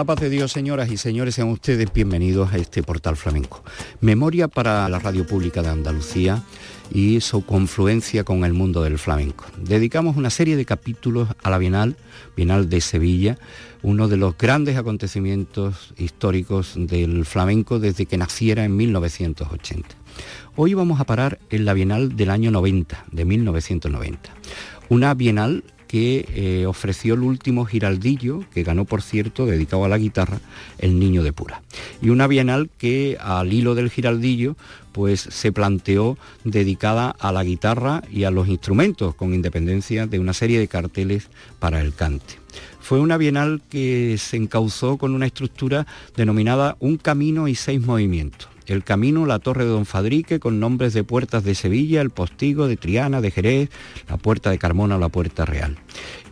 La paz de Dios, señoras y señores, sean ustedes bienvenidos a este portal flamenco. Memoria para la Radio Pública de Andalucía y su confluencia con el mundo del flamenco. Dedicamos una serie de capítulos a la Bienal, Bienal de Sevilla, uno de los grandes acontecimientos históricos del flamenco desde que naciera en 1980. Hoy vamos a parar en la Bienal del año 90, de 1990. Una Bienal que eh, ofreció el último giraldillo, que ganó por cierto, dedicado a la guitarra, El Niño de Pura. Y una bienal que al hilo del giraldillo pues se planteó dedicada a la guitarra y a los instrumentos, con independencia de una serie de carteles para el cante. Fue una bienal que se encauzó con una estructura denominada Un Camino y Seis Movimientos el Camino, la Torre de Don Fadrique, con nombres de puertas de Sevilla, el Postigo, de Triana, de Jerez, la Puerta de Carmona o la Puerta Real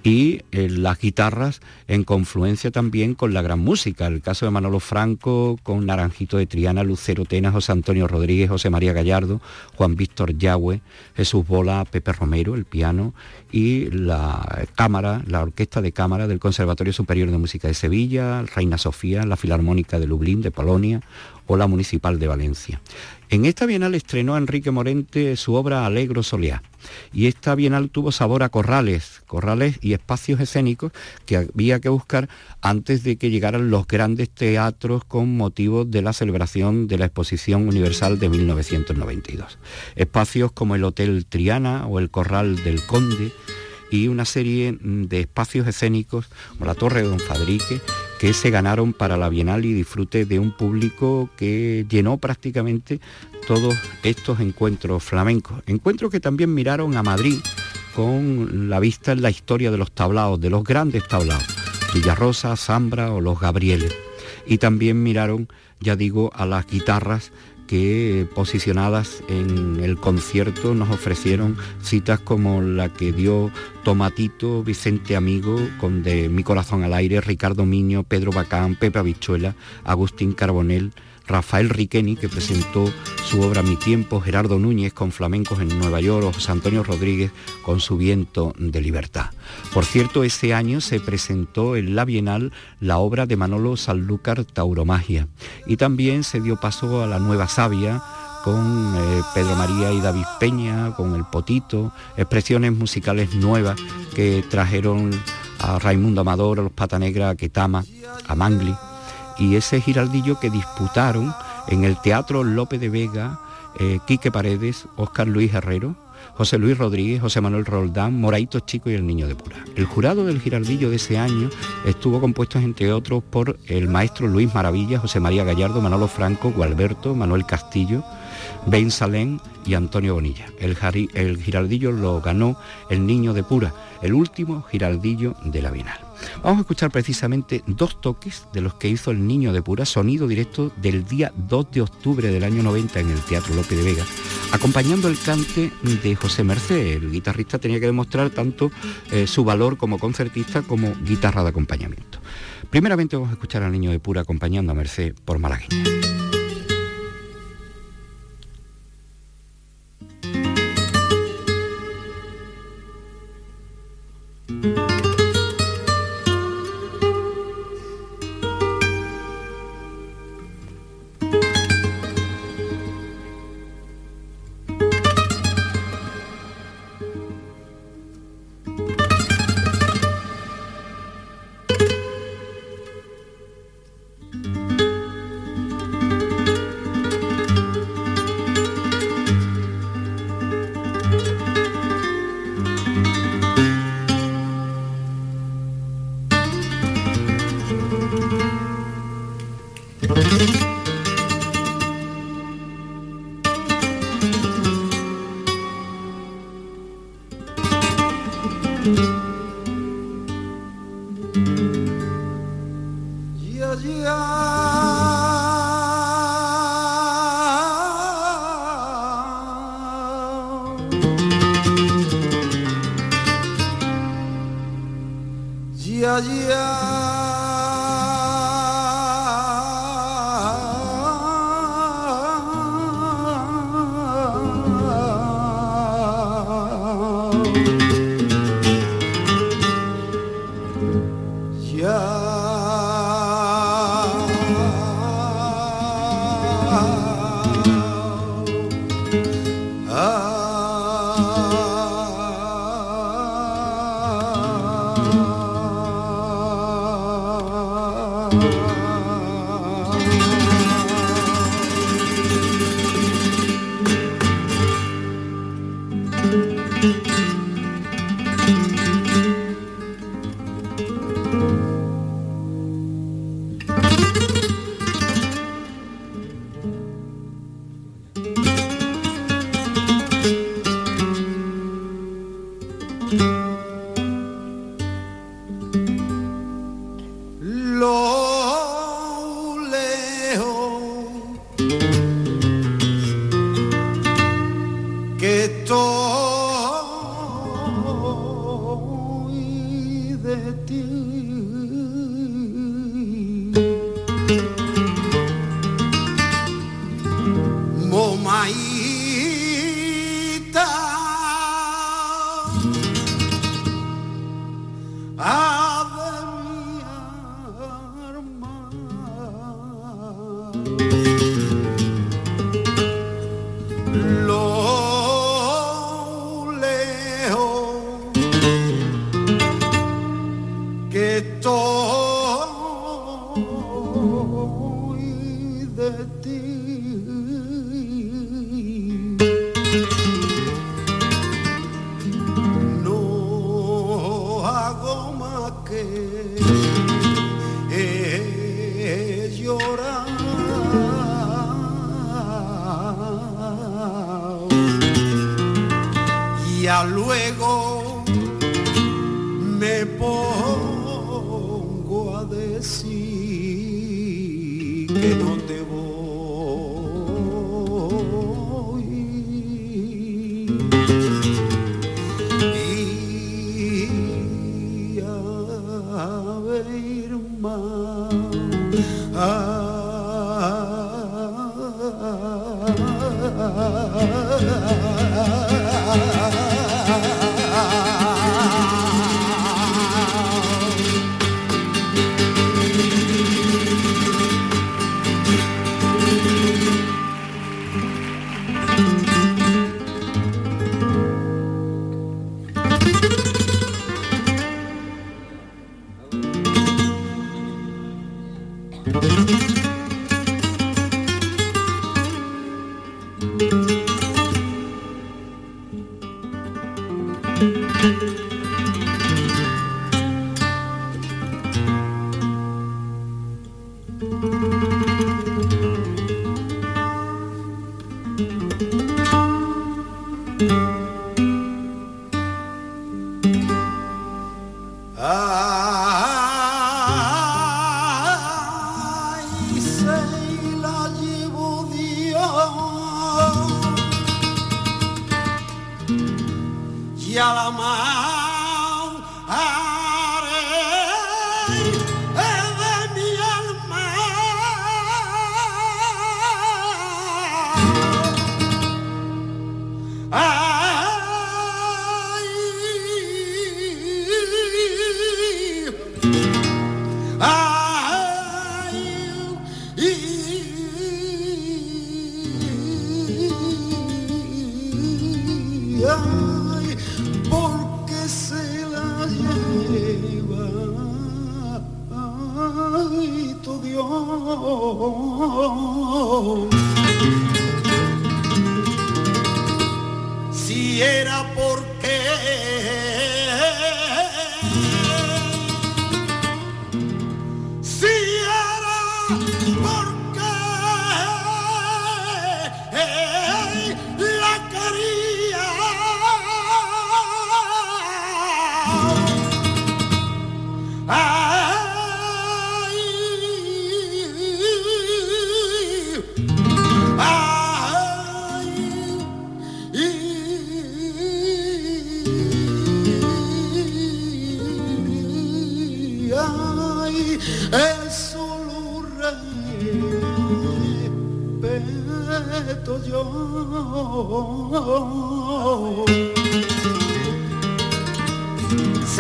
y eh, las guitarras en confluencia también con la gran música. El caso de Manolo Franco con Naranjito de Triana, Lucero Tena, José Antonio Rodríguez, José María Gallardo, Juan Víctor Yahweh, Jesús Bola, Pepe Romero, el piano y la cámara, la orquesta de cámara del Conservatorio Superior de Música de Sevilla, Reina Sofía, la Filarmónica de Lublin, de Polonia o la Municipal de Valencia. En esta bienal estrenó Enrique Morente su obra Alegro Soleá y esta bienal tuvo sabor a corrales, corrales y espacios escénicos que había que buscar antes de que llegaran los grandes teatros con motivo de la celebración de la Exposición Universal de 1992. Espacios como el Hotel Triana o el Corral del Conde y una serie de espacios escénicos como la Torre de Don Fadrique que se ganaron para la Bienal y disfrute de un público que llenó prácticamente todos estos encuentros flamencos. Encuentros que también miraron a Madrid con la vista en la historia de los tablaos, de los grandes tablaos, Villarrosa, Zambra o los Gabrieles. Y también miraron, ya digo, a las guitarras que posicionadas en el concierto nos ofrecieron citas como la que dio Tomatito, Vicente Amigo, con De Mi Corazón al Aire, Ricardo Miño, Pedro Bacán, Pepe Abichuela, Agustín Carbonell, Rafael Riqueni, que presentó su obra Mi Tiempo, Gerardo Núñez con flamencos en Nueva York, o José Antonio Rodríguez con su viento de libertad. Por cierto, ese año se presentó en la Bienal la obra de Manolo Sanlúcar Tauromagia y también se dio paso a la Nueva Sabia con eh, Pedro María y David Peña, con El Potito, expresiones musicales nuevas que trajeron a Raimundo Amador, a los Pata Negra, a Ketama, a Mangli y ese giraldillo que disputaron en el Teatro López de Vega, eh, Quique Paredes, Óscar Luis Herrero, José Luis Rodríguez, José Manuel Roldán, Moraito Chico y el Niño de Pura. El jurado del giraldillo de ese año estuvo compuesto entre otros por el maestro Luis Maravilla, José María Gallardo, Manolo Franco, Gualberto, Manuel Castillo, Ben Salén y Antonio Bonilla. El, el giraldillo lo ganó el Niño de Pura, el último giraldillo de la Bienal. Vamos a escuchar precisamente dos toques de los que hizo el Niño de Pura, sonido directo del día 2 de octubre del año 90 en el Teatro López de Vega, acompañando el cante de José Merced. El guitarrista tenía que demostrar tanto eh, su valor como concertista como guitarra de acompañamiento. Primeramente vamos a escuchar al Niño de Pura acompañando a Merced por Malagueña. Ya,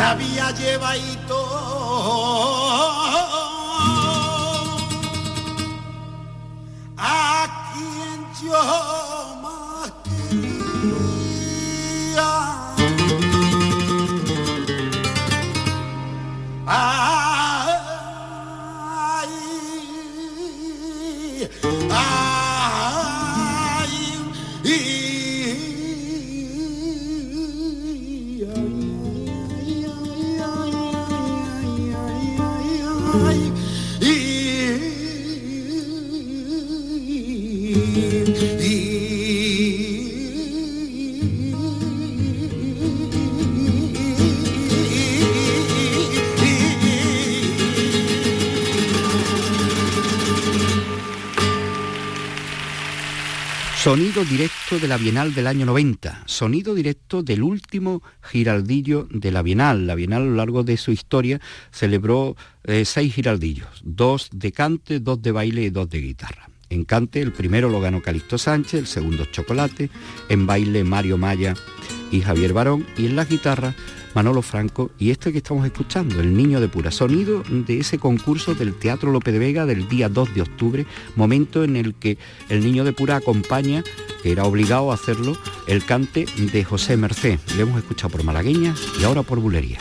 ya. sabía llevadito a quien yo Sonido directo de la Bienal del año 90, sonido directo del último giraldillo de la Bienal. La Bienal a lo largo de su historia celebró eh, seis giraldillos, dos de cante, dos de baile y dos de guitarra. En cante el primero lo ganó Calixto Sánchez, el segundo Chocolate, en baile Mario Maya y Javier Barón y en la guitarra Manolo Franco y este que estamos escuchando, El Niño de Pura, sonido de ese concurso del Teatro López de Vega del día 2 de octubre, momento en el que El Niño de Pura acompaña, que era obligado a hacerlo, el cante de José Merced. Le hemos escuchado por malagueña y ahora por bulería.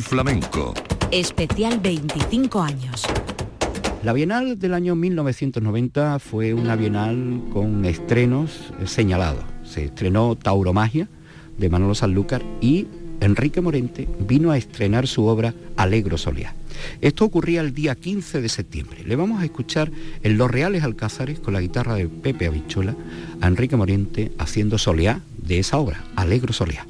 Flamenco. Especial 25 años. La Bienal del año 1990 fue una Bienal con estrenos señalados. Se estrenó Tauromagia de Manolo Sanlúcar y Enrique Morente vino a estrenar su obra Alegro Soleá. Esto ocurría el día 15 de septiembre. Le vamos a escuchar en Los Reales Alcázares con la guitarra de Pepe Abichola a Enrique Morente haciendo Soleá de esa obra, Alegro Soleá.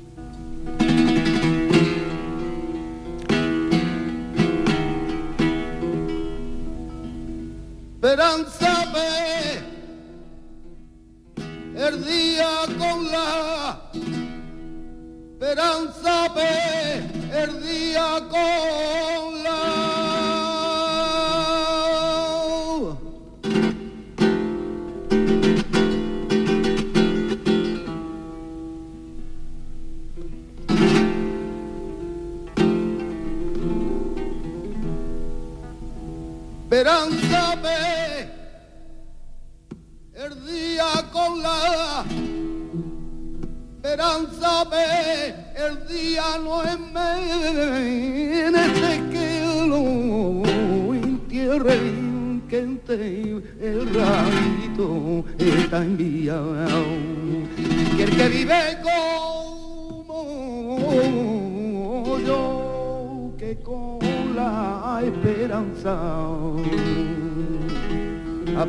Father.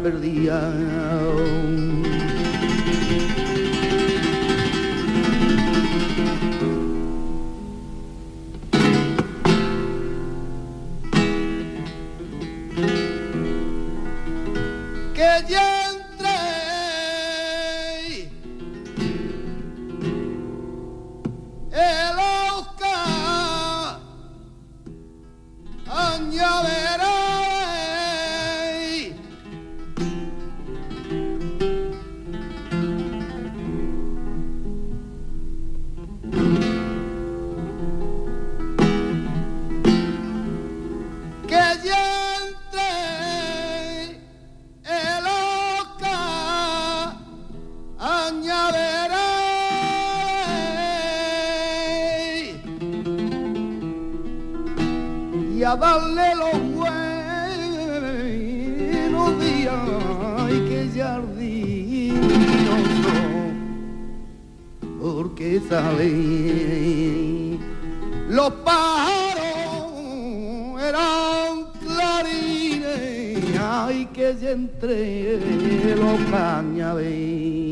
melodía. Y que jardín porque sale los pájaros eran clarines ay que ya entre los cañaveres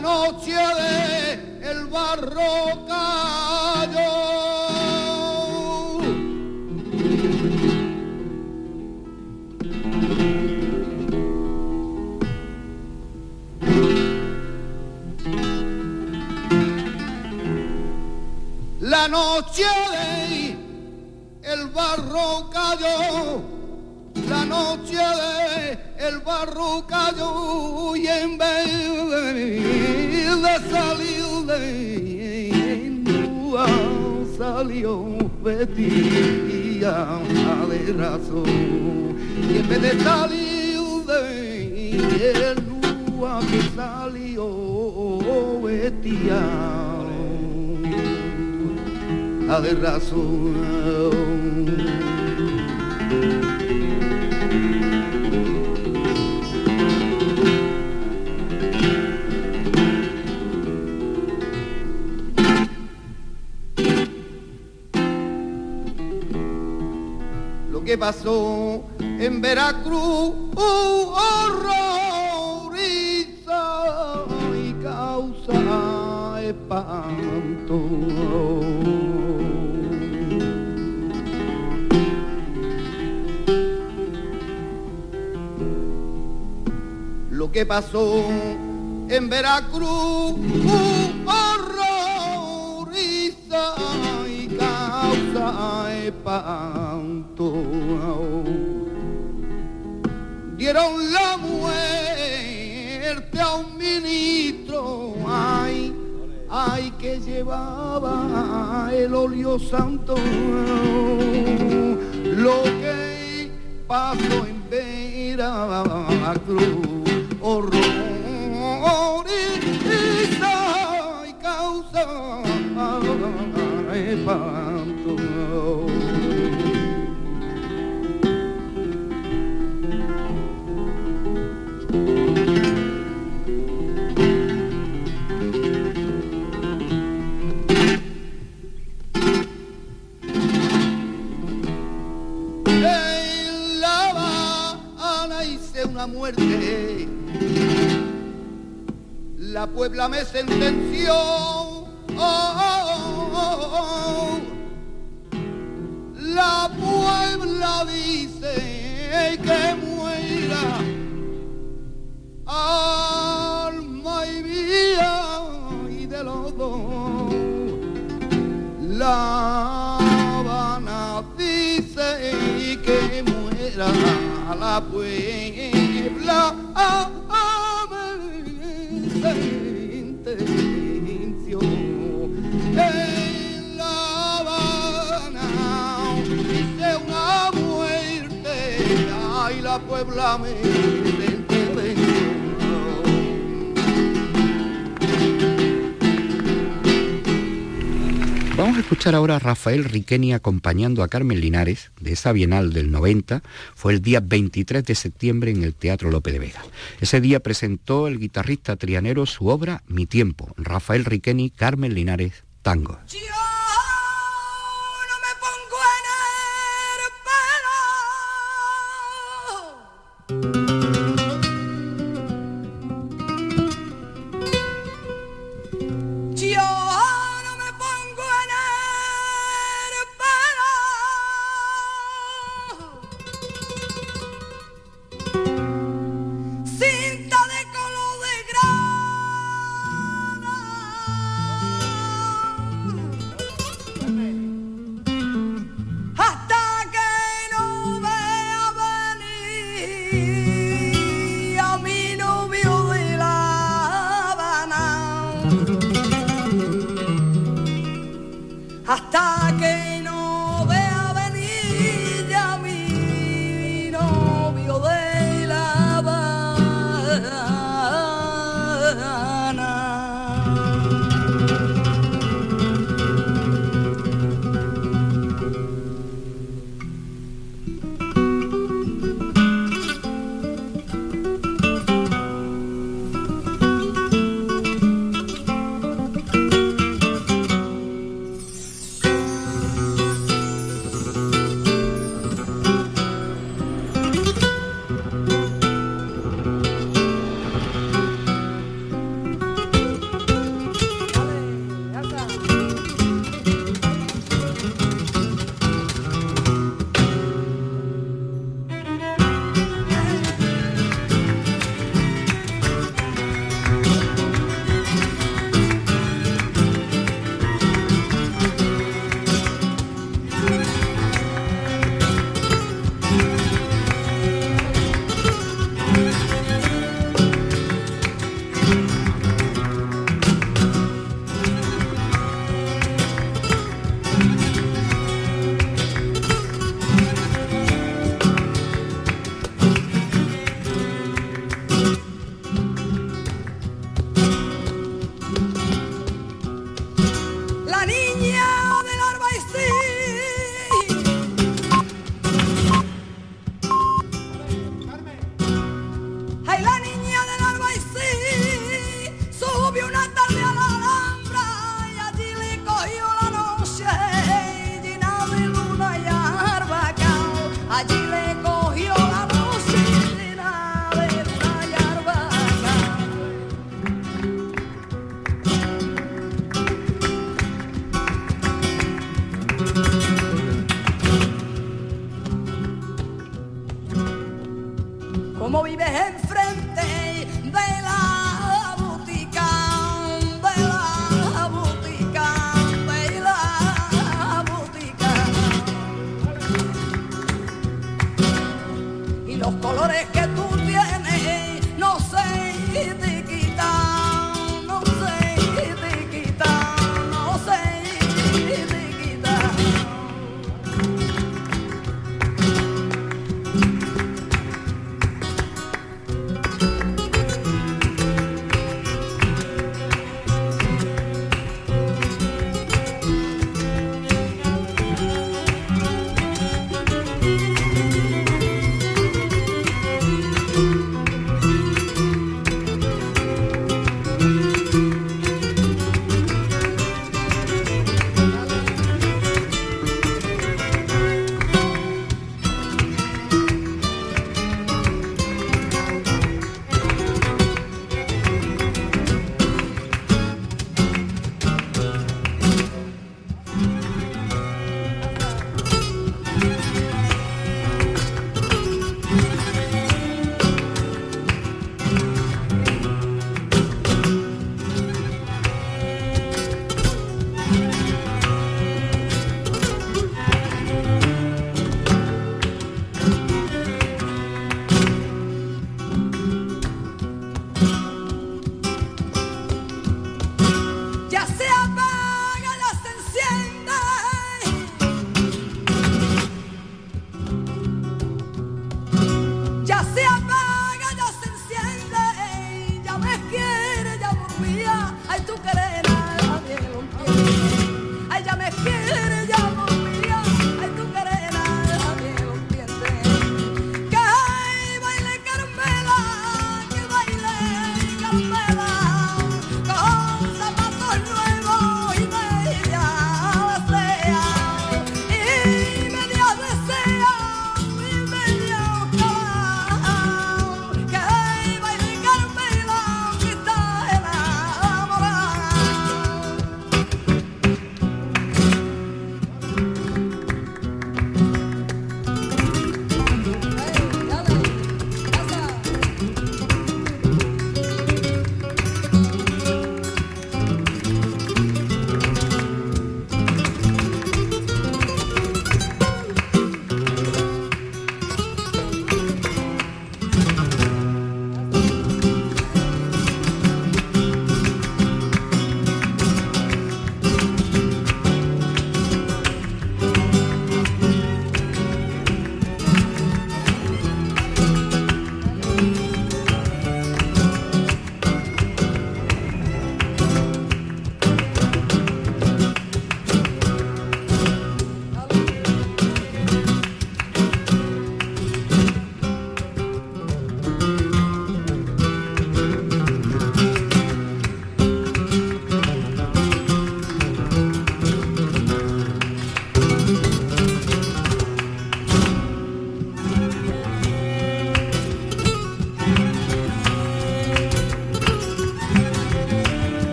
noche de el barro cayó. La noche de el barro cayó, la noche de el barro cayó y en vez de salir de Nua salió vestida de razón y en vez de salir de que salió vestida de razón. Pasó en Veracruz horroriza y causa espanto. Lo que pasó en Veracruz horroriza y causa espanto. Dieron la muerte a un ministro, ay, ay que llevaba el óleo santo. Lo que pasó en Veracruz, horror y causa espanto. La Puebla me sentenció. la Puebla dice que muera alma y vida y de los dos. La Habana dice que muera la Puebla Vamos a escuchar ahora a Rafael Riqueni acompañando a Carmen Linares de esa Bienal del 90. Fue el día 23 de septiembre en el Teatro Lope de Vega. Ese día presentó el guitarrista trianero su obra Mi Tiempo. Rafael Riqueni, Carmen Linares, Tango. Que no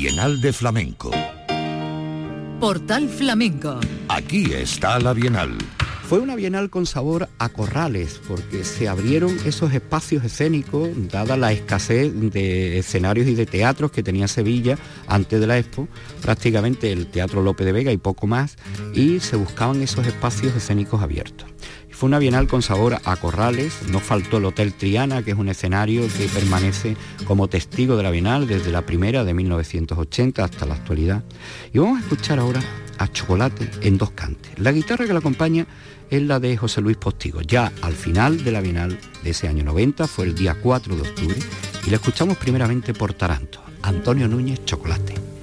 Bienal de Flamenco. Portal Flamenco. Aquí está la Bienal. Fue una bienal con sabor a corrales, porque se abrieron esos espacios escénicos, dada la escasez de escenarios y de teatros que tenía Sevilla antes de la Expo, prácticamente el Teatro López de Vega y poco más, y se buscaban esos espacios escénicos abiertos. Fue una bienal con sabor a corrales, no faltó el Hotel Triana, que es un escenario que permanece como testigo de la bienal desde la primera de 1980 hasta la actualidad. Y vamos a escuchar ahora a Chocolate en dos cantes. La guitarra que la acompaña es la de José Luis Postigo. Ya al final de la Bienal de ese año 90, fue el día 4 de octubre, y la escuchamos primeramente por Taranto, Antonio Núñez Chocolate.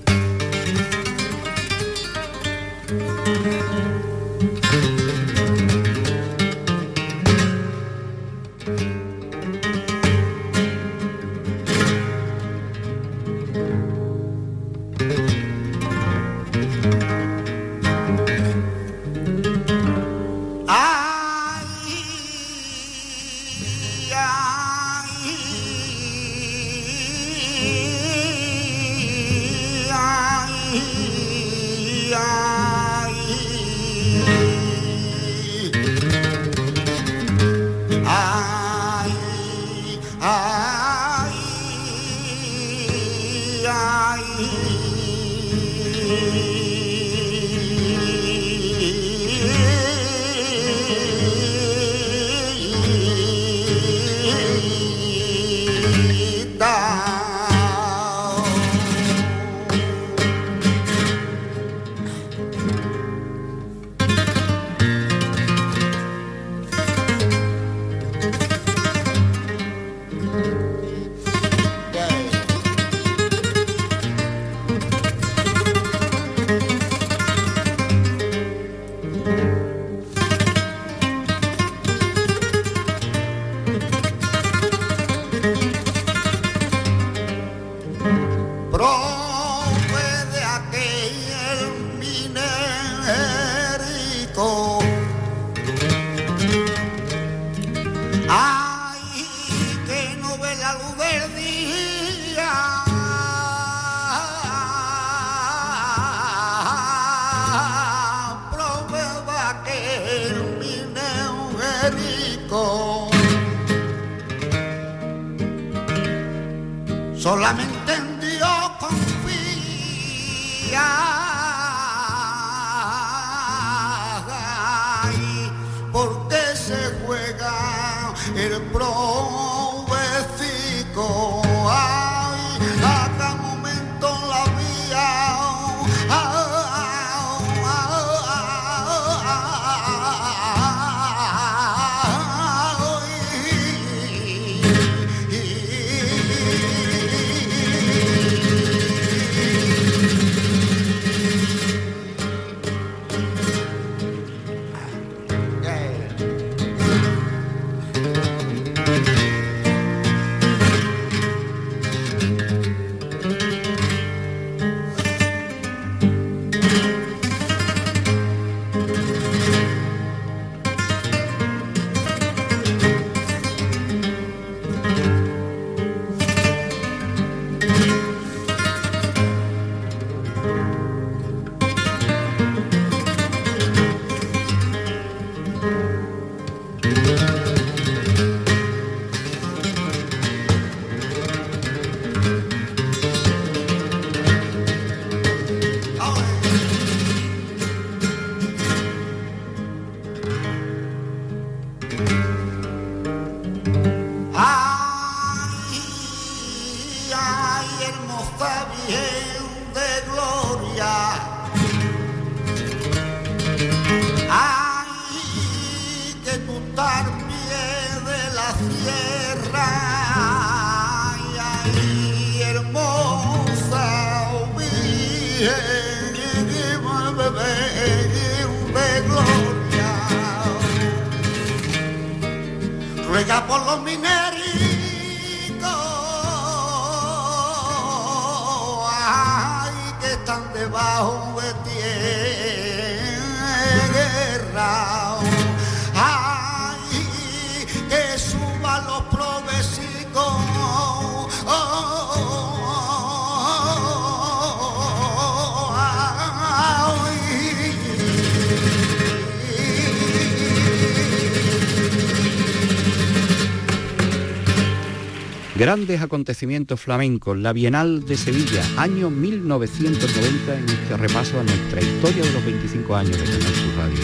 Grandes acontecimientos flamencos, la Bienal de Sevilla, año 1990, en este repaso a nuestra historia de los 25 años de Canal Sur Radio.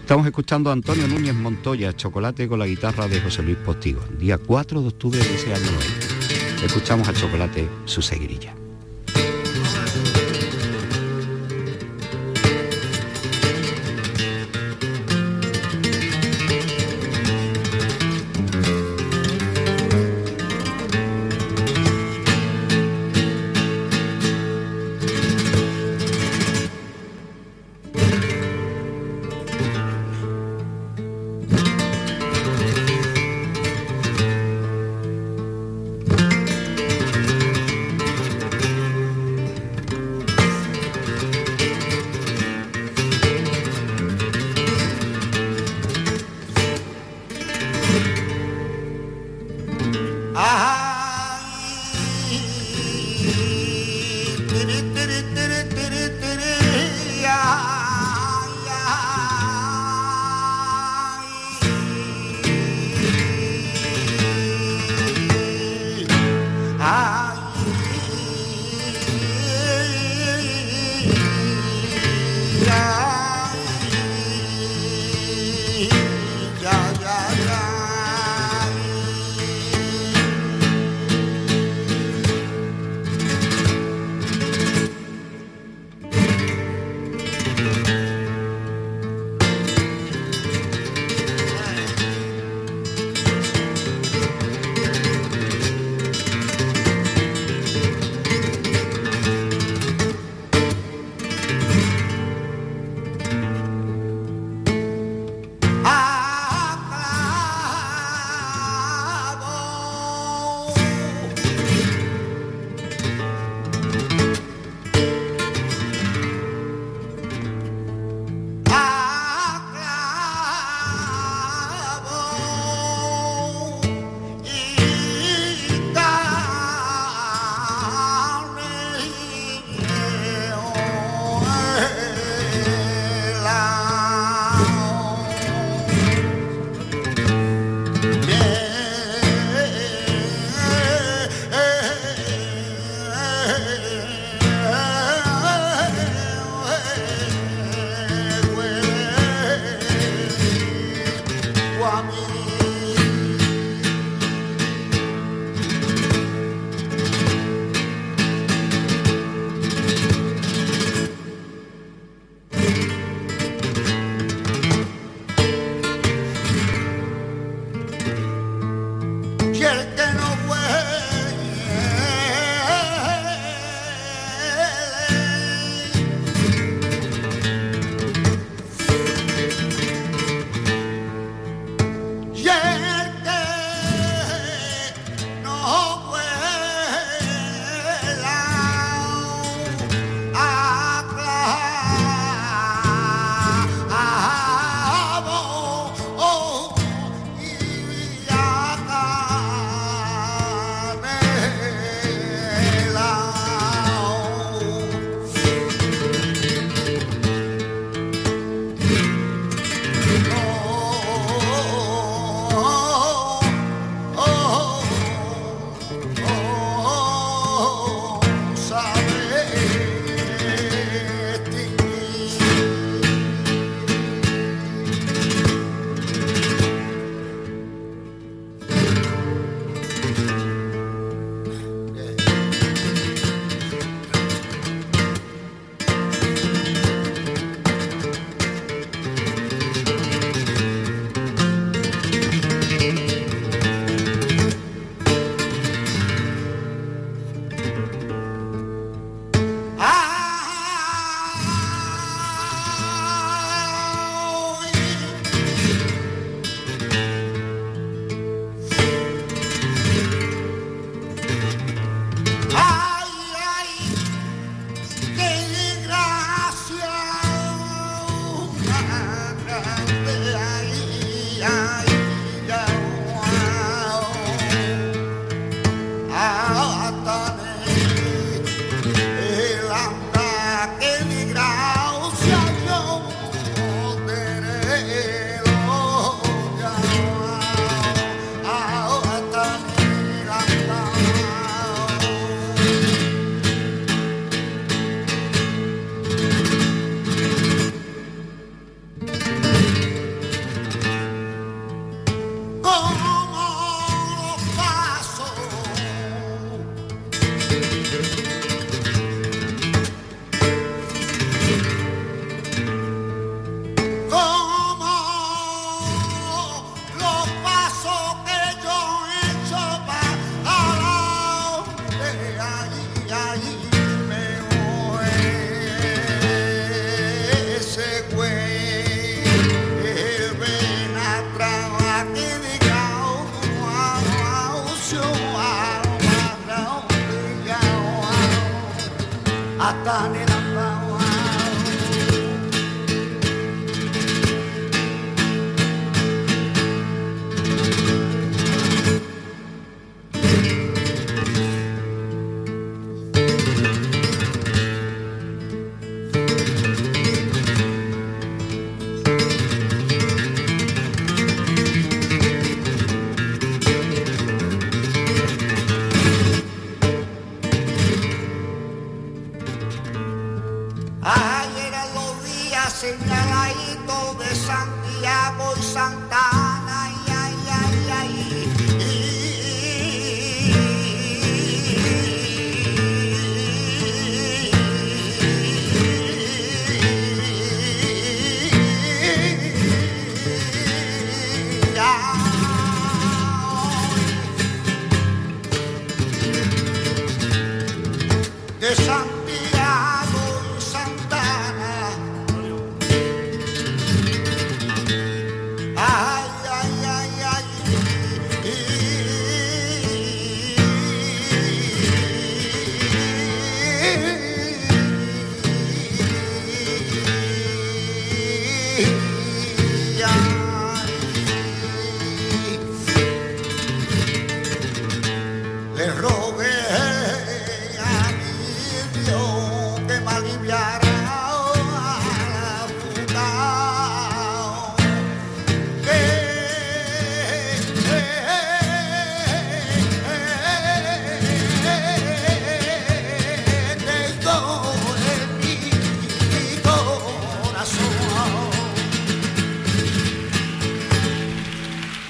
Estamos escuchando a Antonio Núñez Montoya, Chocolate con la guitarra de José Luis Postigo, día 4 de octubre de ese año 90. Escuchamos a Chocolate su seguirilla.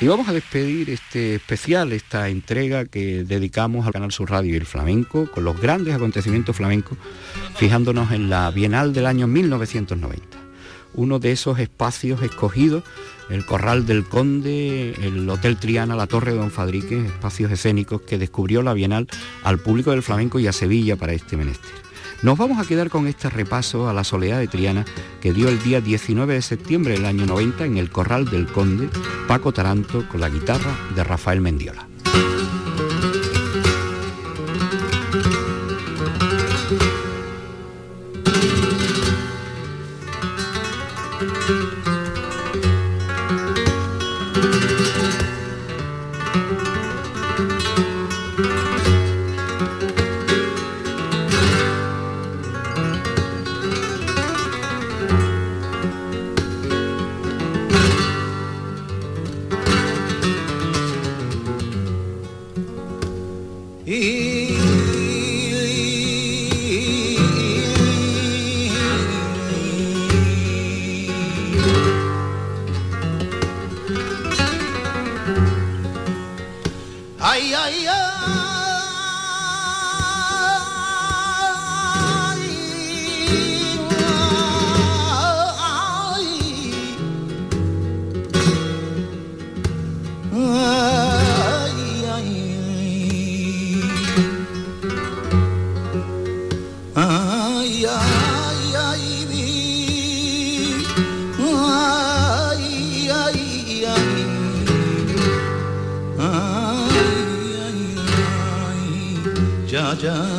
Vamos a despedir este especial, esta entrega que dedicamos al canal Sur Radio y el Flamenco, con los grandes acontecimientos flamencos, fijándonos en la Bienal del año 1990. Uno de esos espacios escogidos, el Corral del Conde, el Hotel Triana, la Torre de Don Fadrique, espacios escénicos que descubrió la Bienal al público del flamenco y a Sevilla para este menester. Nos vamos a quedar con este repaso a la soledad de Triana que dio el día 19 de septiembre del año 90 en el Corral del Conde, Paco Taranto con la guitarra de Rafael Mendiola. ai, ai, ai. Raja.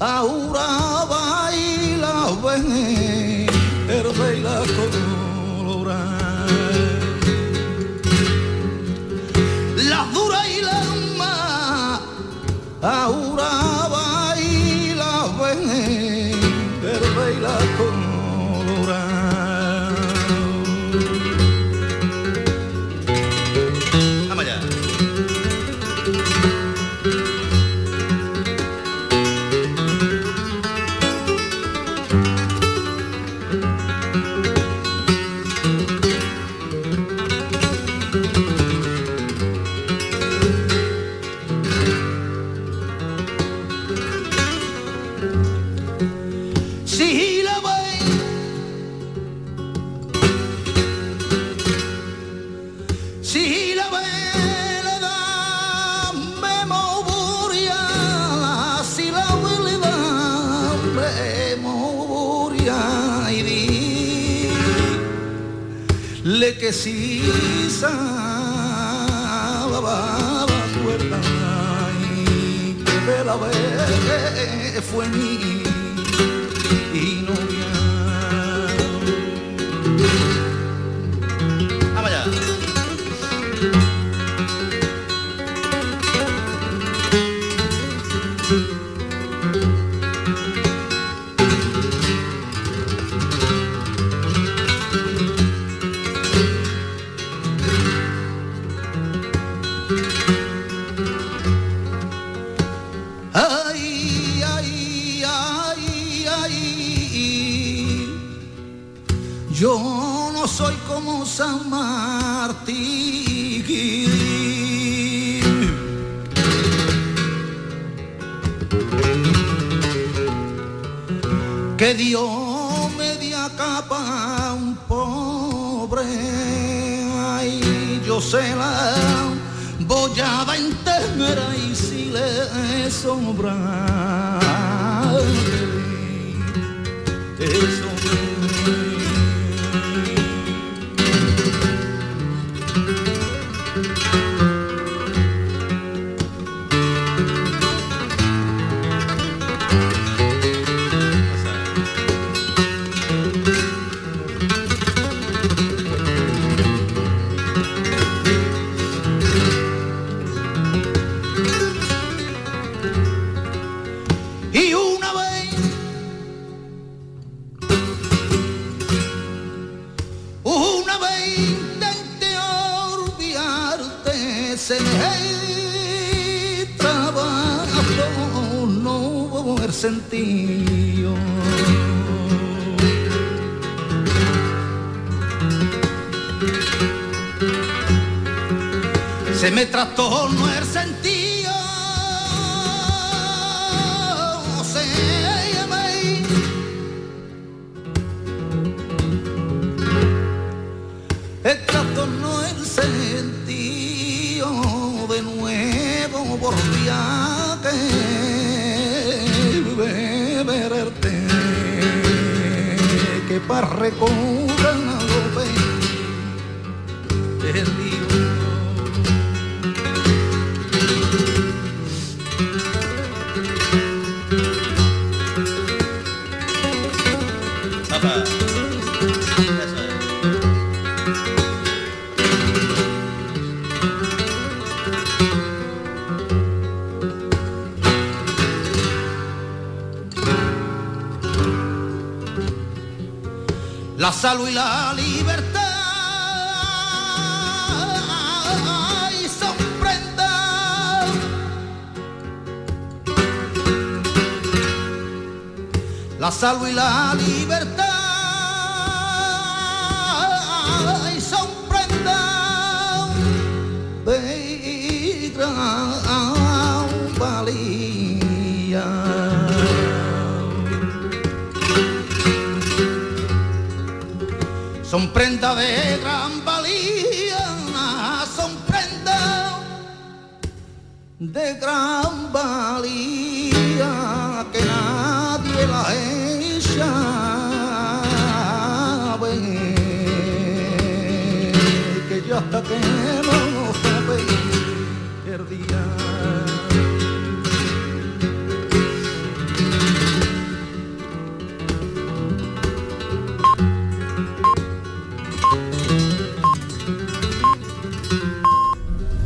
a que sí sababa cuerda y que la vez fue mía. dio media capa a un pobre. y yo se la voy a entera y si le sobra de nuevo volví a quererte que para recobrar el salud y la libertad. Y son la salud y la libertad son prenda de gran valía, son prenda de gran valía que nadie la echa que yo hasta que